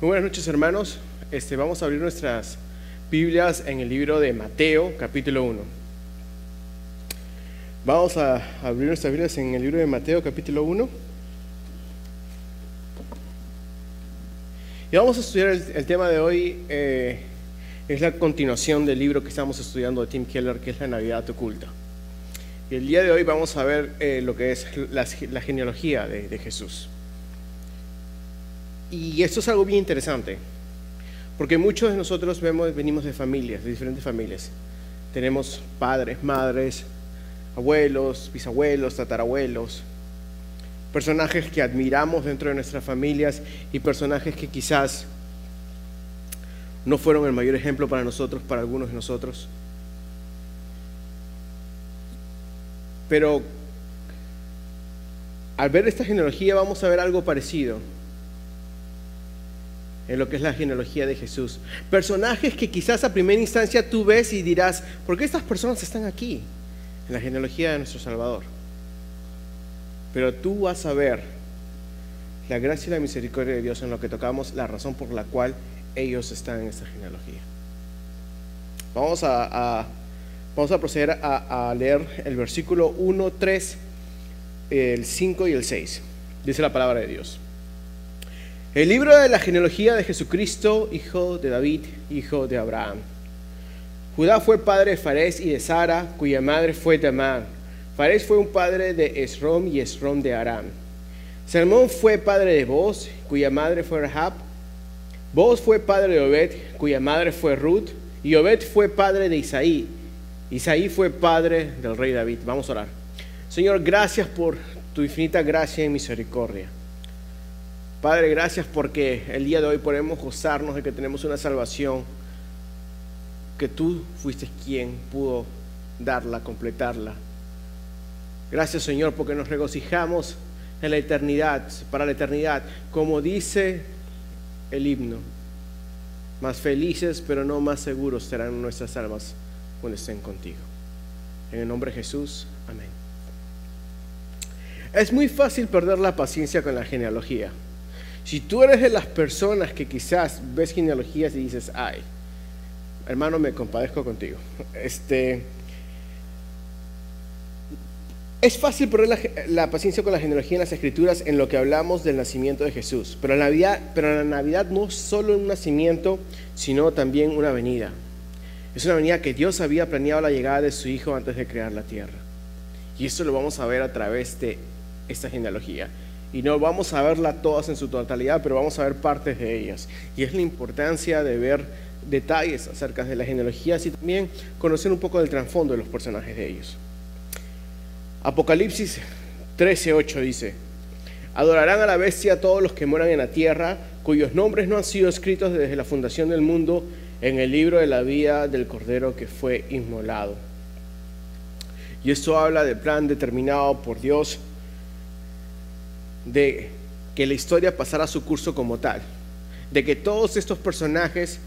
Buenas noches hermanos. Este, vamos a abrir nuestras Biblias en el libro de Mateo, capítulo 1. Vamos a abrir nuestras Biblias en el libro de Mateo, capítulo 1. Y vamos a estudiar el, tema de hoy, eh, es la continuación del libro que estamos estudiando de Tim Keller, que es La Navidad Oculta. Y el día de hoy vamos a ver eh, lo que es la, genealogía de Jesús. Y esto es algo bien interesante, porque muchos de nosotros vemos, venimos de familias, de diferentes familias. Tenemos padres, madres, abuelos, bisabuelos, tatarabuelos, personajes que admiramos dentro de nuestras familias y personajes que quizás no fueron el mayor ejemplo para nosotros, para algunos de nosotros. Pero al ver esta genealogía vamos a ver algo parecido en lo que es la genealogía de Jesús. Personajes que quizás a primera instancia tú ves y dirás, ¿por qué estas personas están aquí? En la genealogía de nuestro Salvador. Pero tú vas a ver la gracia y la misericordia de Dios en lo que tocamos, la razón por la cual ellos están en esta genealogía. Vamos a, vamos a proceder a, a leer el versículo 1, 3, el 5 y el 6. Dice la palabra de Dios. El libro de la genealogía de Jesucristo, hijo de David, hijo de Abraham. Judá fue padre de Fares y de Sara, cuya madre fue Tamar. Fares fue un padre de Esrom y Esrom de Aram. Salmón fue padre de Boz, cuya madre fue Rahab. Boz fue padre de Obed, cuya madre fue Ruth. Y Obed fue padre de Isaí. Isaí fue padre del rey David. Vamos a orar. Señor, gracias por tu infinita gracia y misericordia. Padre, gracias porque el día de hoy podemos gozarnos de que tenemos una salvación, que tú fuiste quien pudo darla, completarla. Gracias Señor porque nos regocijamos en la eternidad, para la eternidad, como dice el himno. Más felices pero no más seguros serán nuestras almas cuando estén contigo. En el nombre de Jesús, amén. Es muy fácil perder la paciencia con la genealogía. Si tú eres de las personas que quizás ves genealogías y dices, ay, hermano, me compadezco contigo. Este, es fácil perder la, paciencia con la genealogía en las escrituras en lo que hablamos del nacimiento de Jesús. Pero la, Navidad, pero la Navidad no es solo un nacimiento, sino también una venida. Es una venida que Dios había planeado la llegada de su Hijo antes de crear la tierra. Y eso lo vamos a ver a través de esta genealogía y no vamos a verla todas en su totalidad, pero vamos a ver partes de ellas. Y es la importancia de ver detalles acerca de las genealogías y también conocer un poco del trasfondo de los personajes de ellos. Apocalipsis 13:8 dice: Adorarán a la bestia todos los que moran en la tierra, cuyos nombres no han sido escritos desde la fundación del mundo en el libro de la vida del Cordero que fue inmolado. Y esto habla del plan determinado por Dios de que la historia pasara su curso como tal, de que todos estos personajes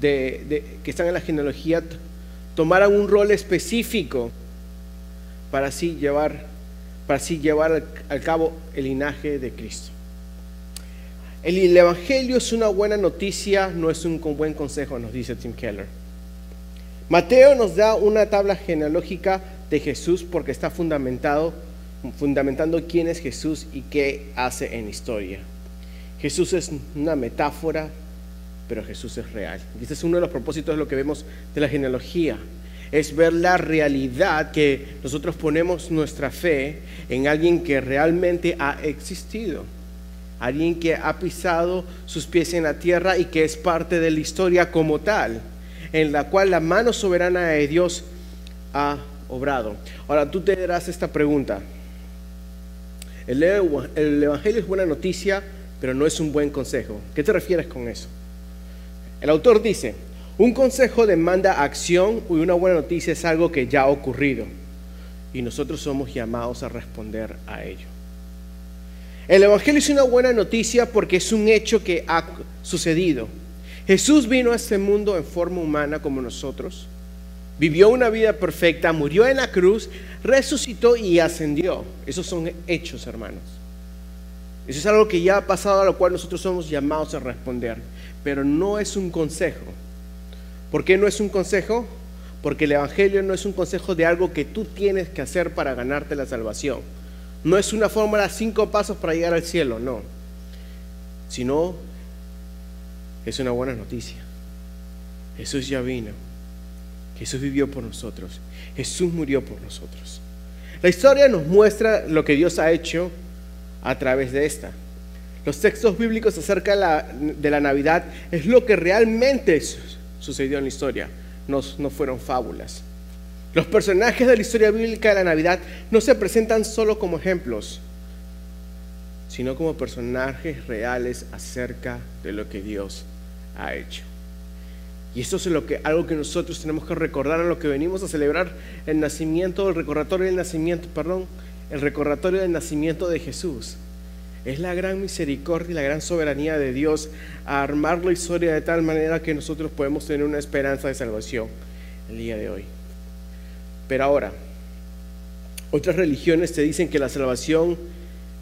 de, que están en la genealogía tomaran un rol específico para así llevar, para así llevar al, cabo el linaje de Cristo. El, el, Evangelio es una buena noticia, no es un buen consejo, nos dice Tim Keller. Mateo nos da una tabla genealógica de Jesús porque está fundamentado fundamentando quién es Jesús y qué hace en historia. Jesús es una metáfora, pero Jesús es real. Y este es uno de los propósitos de lo que vemos de la genealogía. Es ver la realidad que nosotros ponemos nuestra fe en alguien que realmente ha existido. Alguien que ha pisado sus pies en la tierra y que es parte de la historia como tal, en la cual la mano soberana de Dios ha obrado. Ahora tú te darás esta pregunta. El, Evangelio es buena noticia, pero no es un buen consejo. ¿Qué te refieres con eso? El autor dice, un consejo demanda acción y una buena noticia es algo que ya ha ocurrido. Y nosotros somos llamados a responder a ello. El Evangelio es una buena noticia porque es un hecho que ha sucedido. Jesús vino a este mundo en forma humana como nosotros vivió una vida perfecta, murió en la cruz, resucitó y ascendió. Esos son hechos, hermanos. Eso es algo que ya ha pasado a lo cual nosotros somos llamados a responder. Pero no es un consejo. ¿Por qué no es un consejo? Porque el Evangelio no es un consejo de algo que tú tienes que hacer para ganarte la salvación. No es una fórmula cinco pasos para llegar al cielo, no. Sino es una buena noticia. Jesús ya vino. Jesús vivió por nosotros. Jesús murió por nosotros. La historia nos muestra lo que Dios ha hecho a través de esta. Los textos bíblicos acerca de la, Navidad es lo que realmente sucedió en la historia, no, no fueron fábulas. Los personajes de la historia bíblica de la Navidad no se presentan solo como ejemplos, sino como personajes reales acerca de lo que Dios ha hecho. Y esto es lo que, algo que nosotros tenemos que recordar en lo que venimos a celebrar el nacimiento, el recordatorio del nacimiento, perdón, el recordatorio del nacimiento de Jesús. Es la gran misericordia y la gran soberanía de Dios a armar la historia de tal manera que nosotros podemos tener una esperanza de salvación el día de hoy. Pero ahora, otras religiones te dicen que la salvación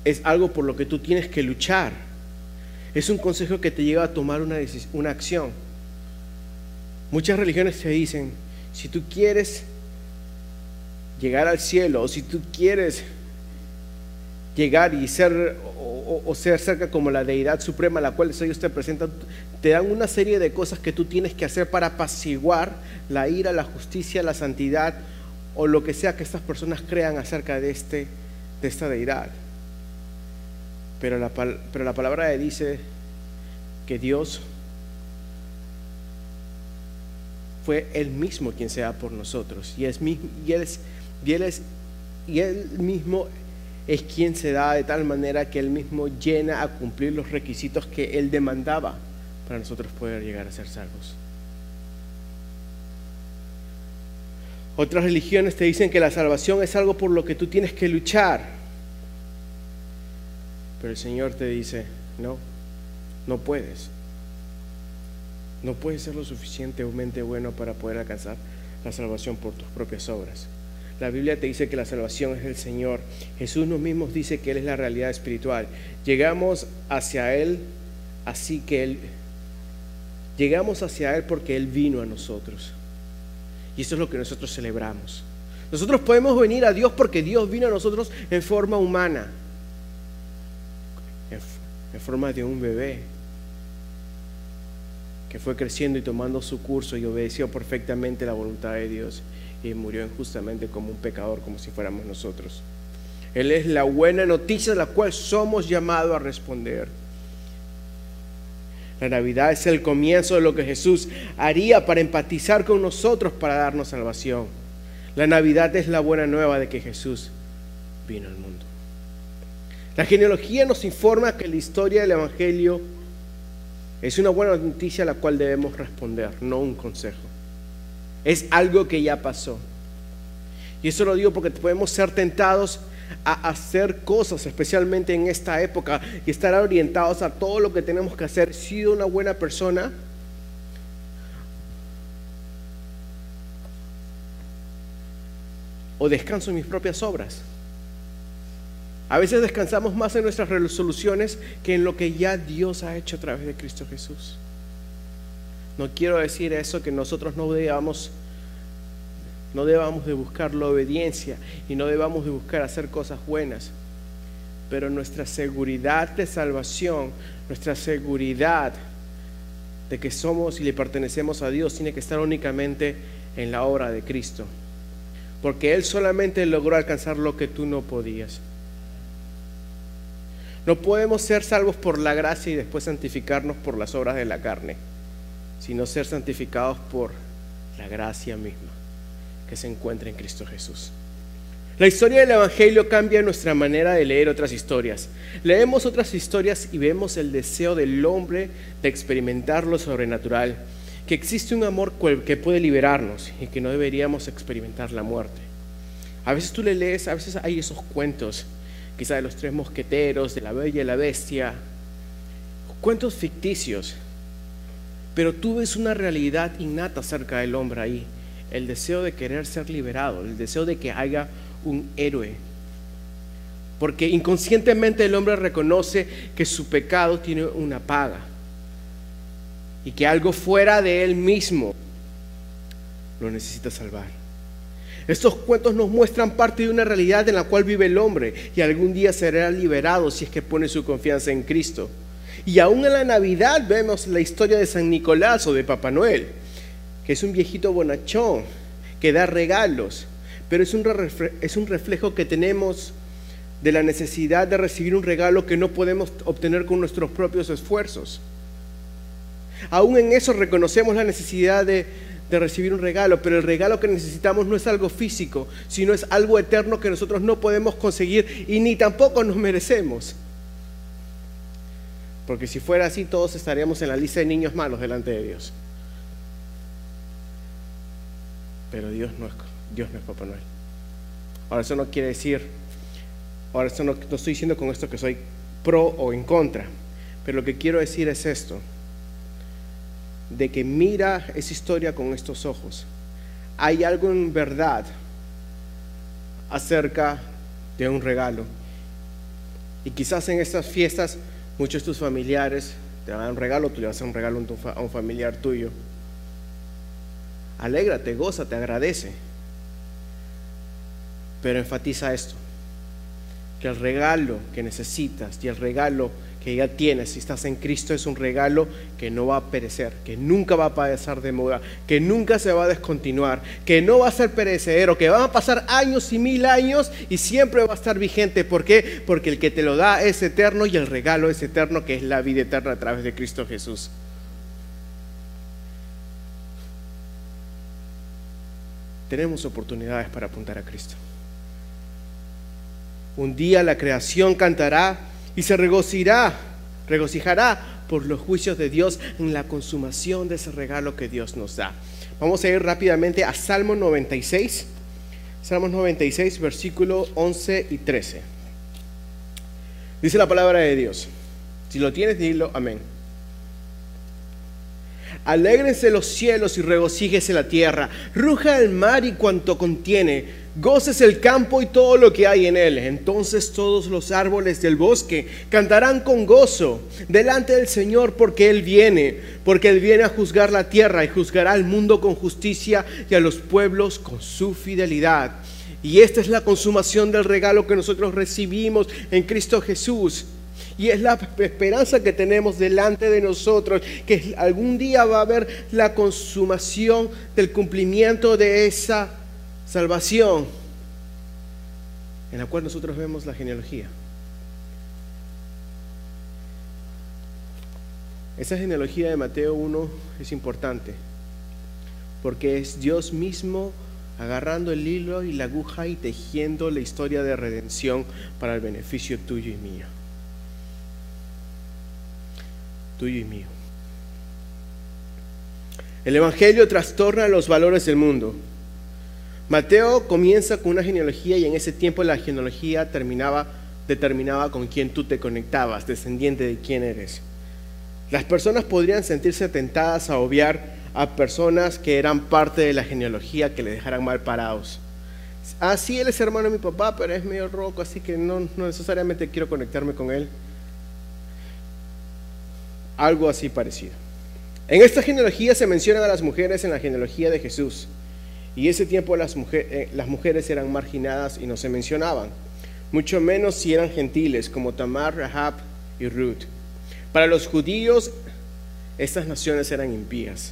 es algo por lo que tú tienes que luchar. Es un consejo que te lleva a tomar una, una acción. Muchas religiones te dicen, si tú quieres llegar al cielo o si tú quieres llegar y ser o, ser cerca como la deidad suprema a la cual ellos te presentan, te dan una serie de cosas que tú tienes que hacer para apaciguar la ira, la justicia, la santidad o lo que sea que estas personas crean acerca de, este, de esta deidad. Pero la, pero la palabra dice que Dios fue Él mismo quien se da por nosotros y, es, y, es, y, y Él mismo es quien se da de tal manera que Él mismo llena a cumplir los requisitos que Él demandaba para nosotros poder llegar a ser salvos. Otras religiones te dicen que la salvación es algo por lo que tú tienes que luchar. Pero el Señor te dice, no, no puedes. No puedes ser lo suficientemente bueno para poder alcanzar la salvación por tus propias obras. La Biblia te dice que la salvación es del Señor. Jesús nos mismos dice que Él es la realidad espiritual. Llegamos hacia Él así que Él... Llegamos hacia Él porque Él vino a nosotros. Y eso es lo que nosotros celebramos. Nosotros podemos venir a Dios porque Dios vino a nosotros en forma humana, en, forma de un bebé que fue creciendo y tomando su curso y obedeció perfectamente la voluntad de Dios y murió injustamente como un pecador, como si fuéramos nosotros. Él es la buena noticia de la cual somos llamados a responder. La Navidad es el comienzo de lo que Jesús haría para empatizar con nosotros para darnos salvación. La Navidad es la buena nueva de que Jesús vino al mundo. La genealogía nos informa que la historia del Evangelio es una buena noticia a la cual debemos responder, no un consejo. Es algo que ya pasó. Y eso lo digo porque podemos ser tentados a hacer cosas, especialmente en esta época, y estar orientados a todo lo que tenemos que hacer. Sido una buena persona, o descanso en mis propias obras. A veces descansamos más en nuestras resoluciones que en lo que ya Dios ha hecho a través de Cristo Jesús. No quiero decir eso que nosotros no debamos no debamos de buscar la obediencia y no debamos de buscar hacer cosas buenas. Pero nuestra seguridad de salvación, nuestra seguridad de que somos y le pertenecemos a Dios tiene que estar únicamente en la obra de Cristo. Porque Él solamente logró alcanzar lo que tú no podías. No podemos ser salvos por la gracia y después santificarnos por las obras de la carne, sino ser santificados por la gracia misma que se encuentra en Cristo Jesús. La historia del Evangelio cambia nuestra manera de leer otras historias. Leemos otras historias y vemos el deseo del hombre de experimentar lo sobrenatural, que existe un amor que puede liberarnos y que no deberíamos experimentar la muerte. A veces tú le lees, a veces hay esos cuentos, quizá de los tres mosqueteros, de la bella y la bestia, cuentos ficticios, pero tú ves una realidad innata acerca del hombre ahí el deseo de querer ser liberado, el deseo de que haya un héroe, porque inconscientemente el hombre reconoce que su pecado tiene una paga y que algo fuera de él mismo lo necesita salvar. Estos cuentos nos muestran parte de una realidad en la cual vive el hombre y algún día será liberado si es que pone su confianza en Cristo. Y aún en la Navidad vemos la historia de San Nicolás o de Papá Noel, que es un viejito bonachón que da regalos, pero es un, es un reflejo que tenemos de la necesidad de recibir un regalo que no podemos obtener con nuestros propios esfuerzos. Aún en eso reconocemos la necesidad de, de recibir un regalo, pero el regalo que necesitamos no es algo físico, sino es algo eterno que nosotros no podemos conseguir y ni tampoco nos merecemos. Porque si fuera así, todos estaríamos en la lista de niños malos delante de Dios. Pero Dios no es, Dios no es Papá Noel. Ahora, eso no quiere decir, ahora, eso no, no estoy diciendo con esto que soy pro o en contra, pero lo que quiero decir es esto de que mira esa historia con estos ojos. Hay algo en verdad acerca de un regalo. Y quizás en estas fiestas muchos de tus familiares te van a dar un regalo, tú le vas a un regalo a un familiar tuyo. Alégrate, goza, te agradece. Pero enfatiza esto, que el regalo que necesitas y el regalo que ya tienes, si estás en Cristo, es un regalo que no va a perecer, que nunca va a pasar de moda, que nunca se va a descontinuar, que no va a ser perecedero, que van a pasar años y mil años y siempre va a estar vigente. ¿Por qué? Porque el que te lo da es eterno y el regalo es eterno, que es la vida eterna a través de Cristo Jesús. Tenemos oportunidades para apuntar a Cristo. Un día la creación cantará y se regocijará, regocijará por los juicios de Dios en la consumación de ese regalo que Dios nos da. Vamos a ir rápidamente a Salmo 96, Salmos 96, versículo 11 y 13. Dice la palabra de Dios. Si lo tienes, dilo amén. Alégrense los cielos y regocíjese la tierra. Ruja el mar y cuanto contiene Goces el campo y todo lo que hay en él. Entonces todos los árboles del bosque cantarán con gozo delante del Señor porque Él viene, porque Él viene a juzgar la tierra y juzgará al mundo con justicia y a los pueblos con su fidelidad. Y esta es la consumación del regalo que nosotros recibimos en Cristo Jesús. Y es la esperanza que tenemos delante de nosotros, que algún día va a haber la consumación del cumplimiento de esa salvación, en la cual nosotros vemos la genealogía. Esa genealogía de Mateo 1 es importante, porque es Dios mismo agarrando el hilo y la aguja y tejiendo la historia de redención para el beneficio tuyo y mío. Tuyo y mío. El Evangelio trastorna los valores del mundo. Mateo comienza con una genealogía y en ese tiempo la genealogía terminaba, determinaba con quién tú te conectabas, descendiente de quién eres. Las personas podrían sentirse tentadas a obviar a personas que eran parte de la genealogía que le dejaran mal parados. Ah, sí, él es hermano de mi papá, pero es medio roco, así que no, no necesariamente quiero conectarme con él. Algo así parecido. En esta genealogía se mencionan a las mujeres en la genealogía de Jesús. Y ese tiempo las, eh, las mujeres eran marginadas y no se mencionaban, mucho menos si eran gentiles como Tamar, Rahab y Ruth. Para los judíos, estas naciones eran impías.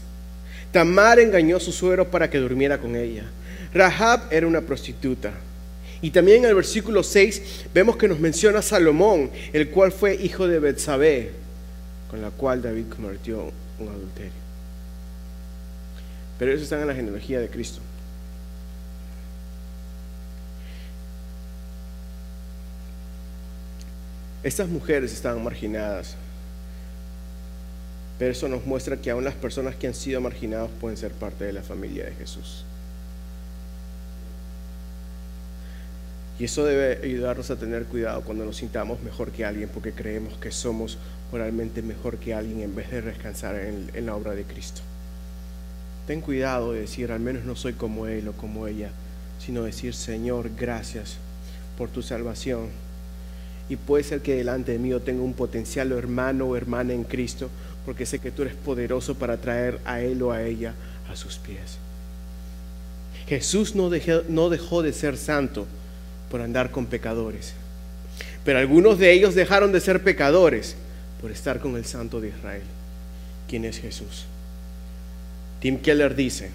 Tamar engañó a su suegro para que durmiera con ella. Rahab era una prostituta. Y también en el versículo 6 vemos que nos menciona Salomón, el cual fue hijo de Betsabé, con la cual David cometió un adulterio. Pero eso está en la genealogía de Cristo. Estas mujeres estaban marginadas, pero eso nos muestra que aún las personas que han sido marginadas pueden ser parte de la familia de Jesús. Y eso debe ayudarnos a tener cuidado cuando nos sintamos mejor que alguien porque creemos que somos moralmente mejor que alguien en vez de descansar en, en, la obra de Cristo. Ten cuidado de decir, al menos no soy como Él o como ella, sino decir, Señor, gracias por tu salvación Y puede ser que delante de mí yo tenga un potencial hermano o hermana en Cristo, porque sé que tú eres poderoso para traer a él o a ella a sus pies. Jesús no dejó, no dejó de ser santo por andar con pecadores, pero algunos de ellos dejaron de ser pecadores por estar con el Santo de Israel. ¿Quién es Jesús? Tim Keller dice,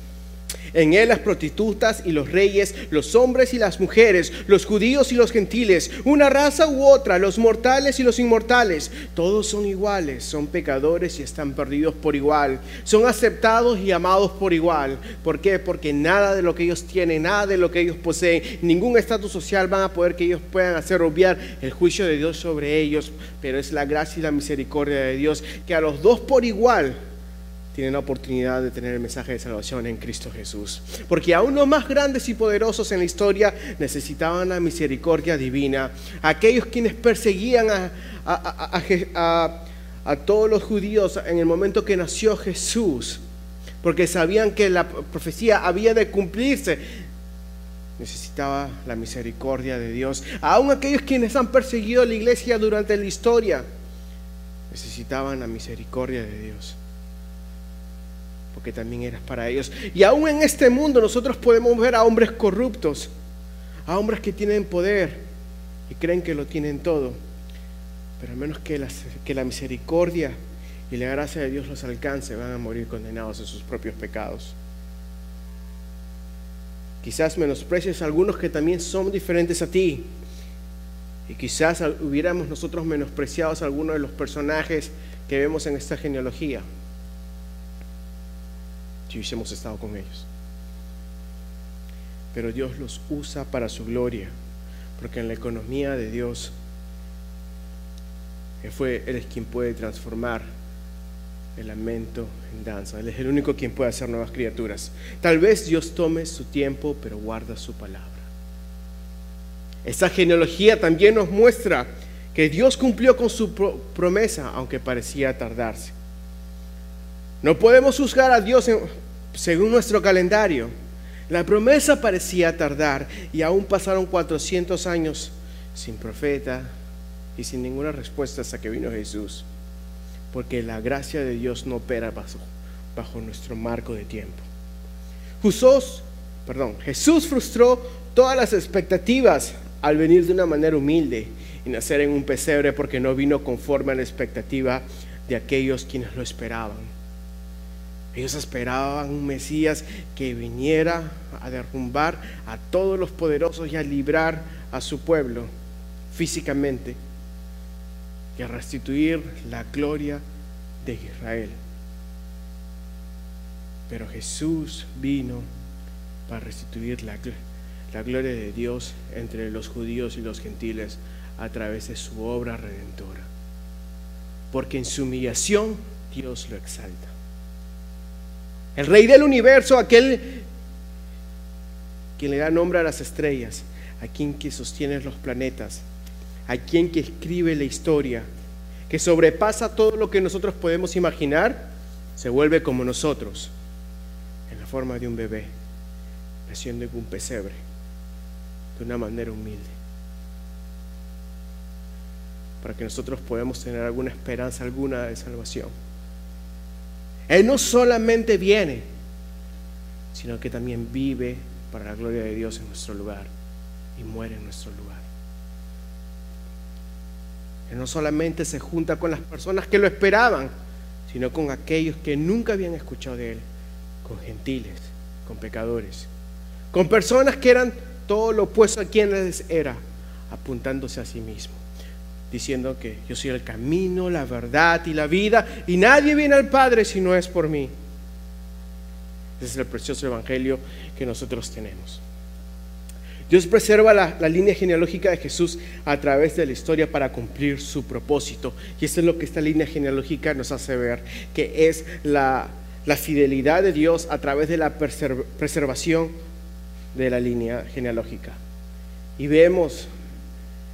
en él las prostitutas y los reyes, los hombres y las mujeres, los judíos y los gentiles, una raza u otra, los mortales y los inmortales, todos son iguales, son pecadores y están perdidos por igual, son aceptados y amados por igual. ¿Por qué? Porque nada de lo que ellos tienen, nada de lo que ellos poseen, ningún estatus social van a poder que ellos puedan hacer obviar el juicio de Dios sobre ellos, pero es la gracia y la misericordia de Dios que a los dos por igual tienen la oportunidad de tener el mensaje de salvación en Cristo Jesús. Porque aún los más grandes y poderosos en la historia necesitaban la misericordia divina. Aquellos quienes perseguían a, todos los judíos en el momento que nació Jesús, porque sabían que la profecía había de cumplirse, necesitaba la misericordia de Dios. Aún aquellos quienes han perseguido a la iglesia durante la historia, necesitaban la misericordia de Dios porque también eras para ellos. Y aún en este mundo nosotros podemos ver a hombres corruptos, a hombres que tienen poder y creen que lo tienen todo, pero a menos que la, misericordia y la gracia de Dios los alcance, van a morir condenados en sus propios pecados. Quizás menosprecies a algunos que también son diferentes a ti. Y quizás hubiéramos nosotros menospreciados a algunos de los personajes que vemos en esta genealogía si hubiésemos estado con ellos. Pero Dios los usa para su gloria, porque en la economía de Dios, Él, fue, es quien puede transformar el lamento en danza. Él es el único quien puede hacer nuevas criaturas. Tal vez Dios tome su tiempo, pero guarda su palabra. Esta genealogía también nos muestra que Dios cumplió con su promesa, aunque parecía tardarse. No podemos juzgar a Dios según nuestro calendario. La promesa parecía tardar y aún pasaron 400 años sin profeta y sin ninguna respuesta hasta que vino Jesús. Porque la gracia de Dios no opera bajo, bajo nuestro marco de tiempo. Jesús, perdón, Jesús frustró todas las expectativas al venir de una manera humilde y nacer en un pesebre porque no vino conforme a la expectativa de aquellos quienes lo esperaban. Ellos esperaban un Mesías que viniera a derrumbar a todos los poderosos y a librar a su pueblo físicamente y a restituir la gloria de Israel. Pero Jesús vino para restituir la, la gloria de Dios entre los judíos y los gentiles a través de su obra redentora. Porque en su humillación Dios lo exalta. El rey del universo, aquel quien le da nombre a las estrellas, a quien que sostiene los planetas, a quien que escribe la historia, que sobrepasa todo lo que nosotros podemos imaginar, se vuelve como nosotros, en la forma de un bebé, naciendo en un pesebre, de una manera humilde, para que nosotros podamos tener alguna esperanza, alguna de salvación. Él no solamente viene, sino que también vive para la gloria de Dios en nuestro lugar y muere en nuestro lugar. Él no solamente se junta con las personas que lo esperaban, sino con aquellos que nunca habían escuchado de Él, con gentiles, con pecadores, con personas que eran todo lo opuesto a quienes era, apuntándose a sí mismo diciendo que yo soy el camino, la verdad y la vida, y nadie viene al Padre si no es por mí. Ese es el precioso evangelio que nosotros tenemos. Dios preserva la, línea genealógica de Jesús a través de la historia para cumplir su propósito. Y eso es lo que esta línea genealógica nos hace ver, que es la, la fidelidad de Dios a través de la preservación de la línea genealógica. Y vemos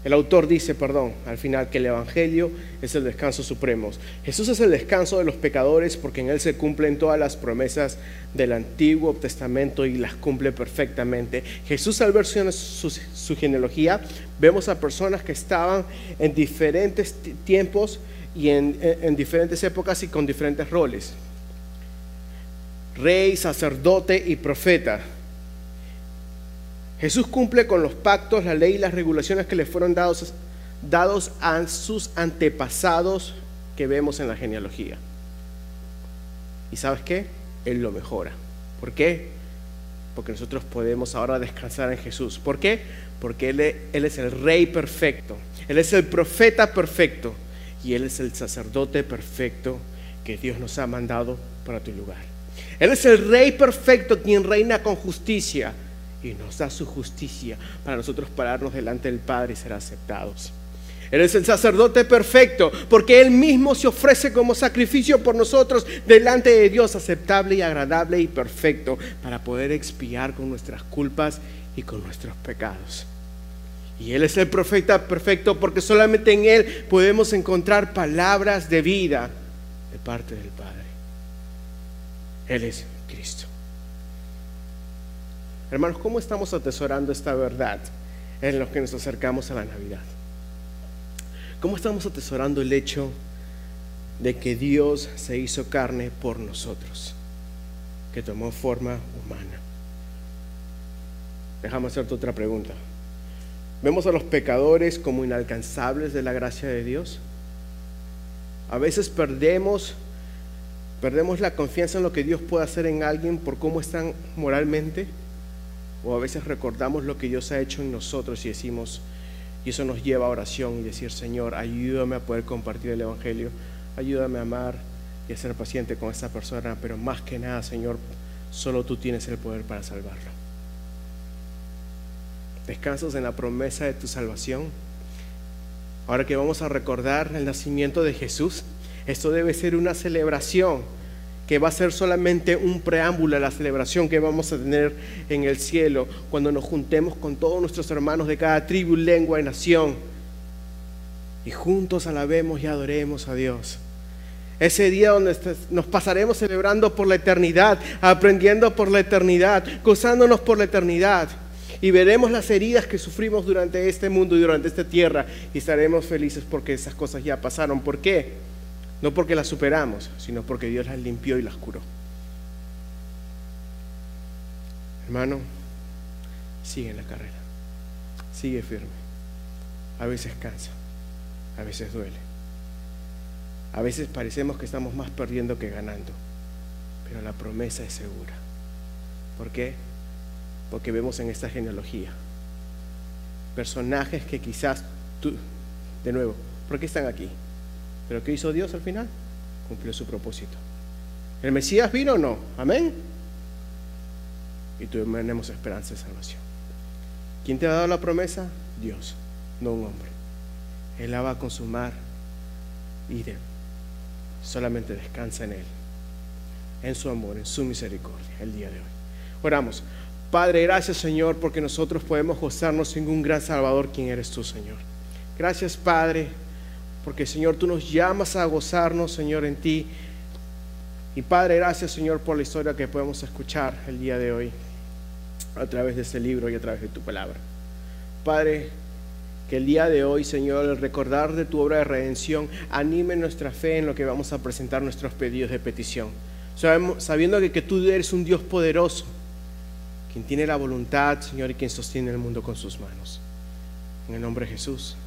El autor dice, perdón, al final que el Evangelio es el descanso supremo. Jesús es el descanso de los pecadores porque en Él se cumplen todas las promesas del Antiguo Testamento y las cumple perfectamente. Jesús al ver su, genealogía, vemos a personas que estaban en diferentes tiempos y en diferentes épocas y con diferentes roles. Rey, sacerdote y profeta Jesús cumple con los pactos, la ley y las regulaciones que le fueron dados, dados a sus antepasados que vemos en la genealogía. ¿Y sabes qué? Él lo mejora. ¿Por qué? Porque nosotros podemos ahora descansar en Jesús. ¿Por qué? Porque Él, él es el rey perfecto. Él es el profeta perfecto. Y Él es el sacerdote perfecto que Dios nos ha mandado para tu lugar. Él es el rey perfecto quien reina con justicia y nos da su justicia para nosotros pararnos delante del Padre y ser aceptados. Él es el sacerdote perfecto porque Él mismo se ofrece como sacrificio por nosotros delante de Dios, aceptable y agradable y perfecto para poder expiar con nuestras culpas y con nuestros pecados. Y Él es el profeta perfecto porque solamente en Él podemos encontrar palabras de vida de parte del Padre. Él es Cristo. Hermanos, ¿cómo estamos atesorando esta verdad en los que nos acercamos a la Navidad? ¿Cómo estamos atesorando el hecho de que Dios se hizo carne por nosotros, que tomó forma humana? Déjame hacerte otra pregunta. ¿Vemos a los pecadores como inalcanzables de la gracia de Dios? A veces perdemos perdemos la confianza en lo que Dios puede hacer en alguien por cómo están moralmente. O a veces recordamos lo que Dios ha hecho en nosotros y decimos, y eso nos lleva a oración y decir, Señor, ayúdame a poder compartir el Evangelio, ayúdame a amar y a ser paciente con esta persona, pero más que nada, Señor, solo tú tienes el poder para salvarlo. Descansas en la promesa de tu salvación. Ahora que vamos a recordar el nacimiento de Jesús, esto debe ser una celebración que va a ser solamente un preámbulo a la celebración que vamos a tener en el cielo cuando nos juntemos con todos nuestros hermanos de cada tribu, lengua y nación y juntos alabemos y adoremos a Dios. Ese día donde nos pasaremos celebrando por la eternidad, aprendiendo por la eternidad, gozándonos por la eternidad. Y veremos las heridas que sufrimos durante este mundo y durante esta tierra y estaremos felices porque esas cosas ya pasaron. ¿Por qué? No porque las superamos, sino porque Dios las limpió y las curó. Hermano, sigue en la carrera. Sigue firme. A veces cansa, a veces duele. A veces parecemos que estamos más perdiendo que ganando, pero la promesa es segura. ¿Por qué? Porque vemos en esta genealogía personajes que quizás tú, de nuevo, ¿por qué están aquí? Pero ¿qué hizo Dios al final? Cumplió su propósito. ¿El Mesías vino o no? Amén. Y tenemos esperanza de salvación. ¿Quién te ha dado la promesa? Dios, no un hombre. Él la va a consumar y de, solamente descansa en Él, en su amor, en su misericordia, el día de hoy. Oramos. Padre, gracias Señor, porque nosotros podemos gozarnos en un gran Salvador, quien eres tú, Señor. Gracias, Padre porque Señor, tú nos llamas a gozarnos, Señor, en ti. Y Padre, gracias, Señor, por la historia que podemos escuchar el día de hoy a través de este libro y a través de tu palabra. Padre, que el día de hoy, Señor, el recordar de tu obra de redención anime nuestra fe en lo que vamos a presentar nuestros pedidos de petición. sabiendo que, que tú eres un Dios poderoso, quien tiene la voluntad, Señor, y quien sostiene el mundo con sus manos. En el nombre de Jesús.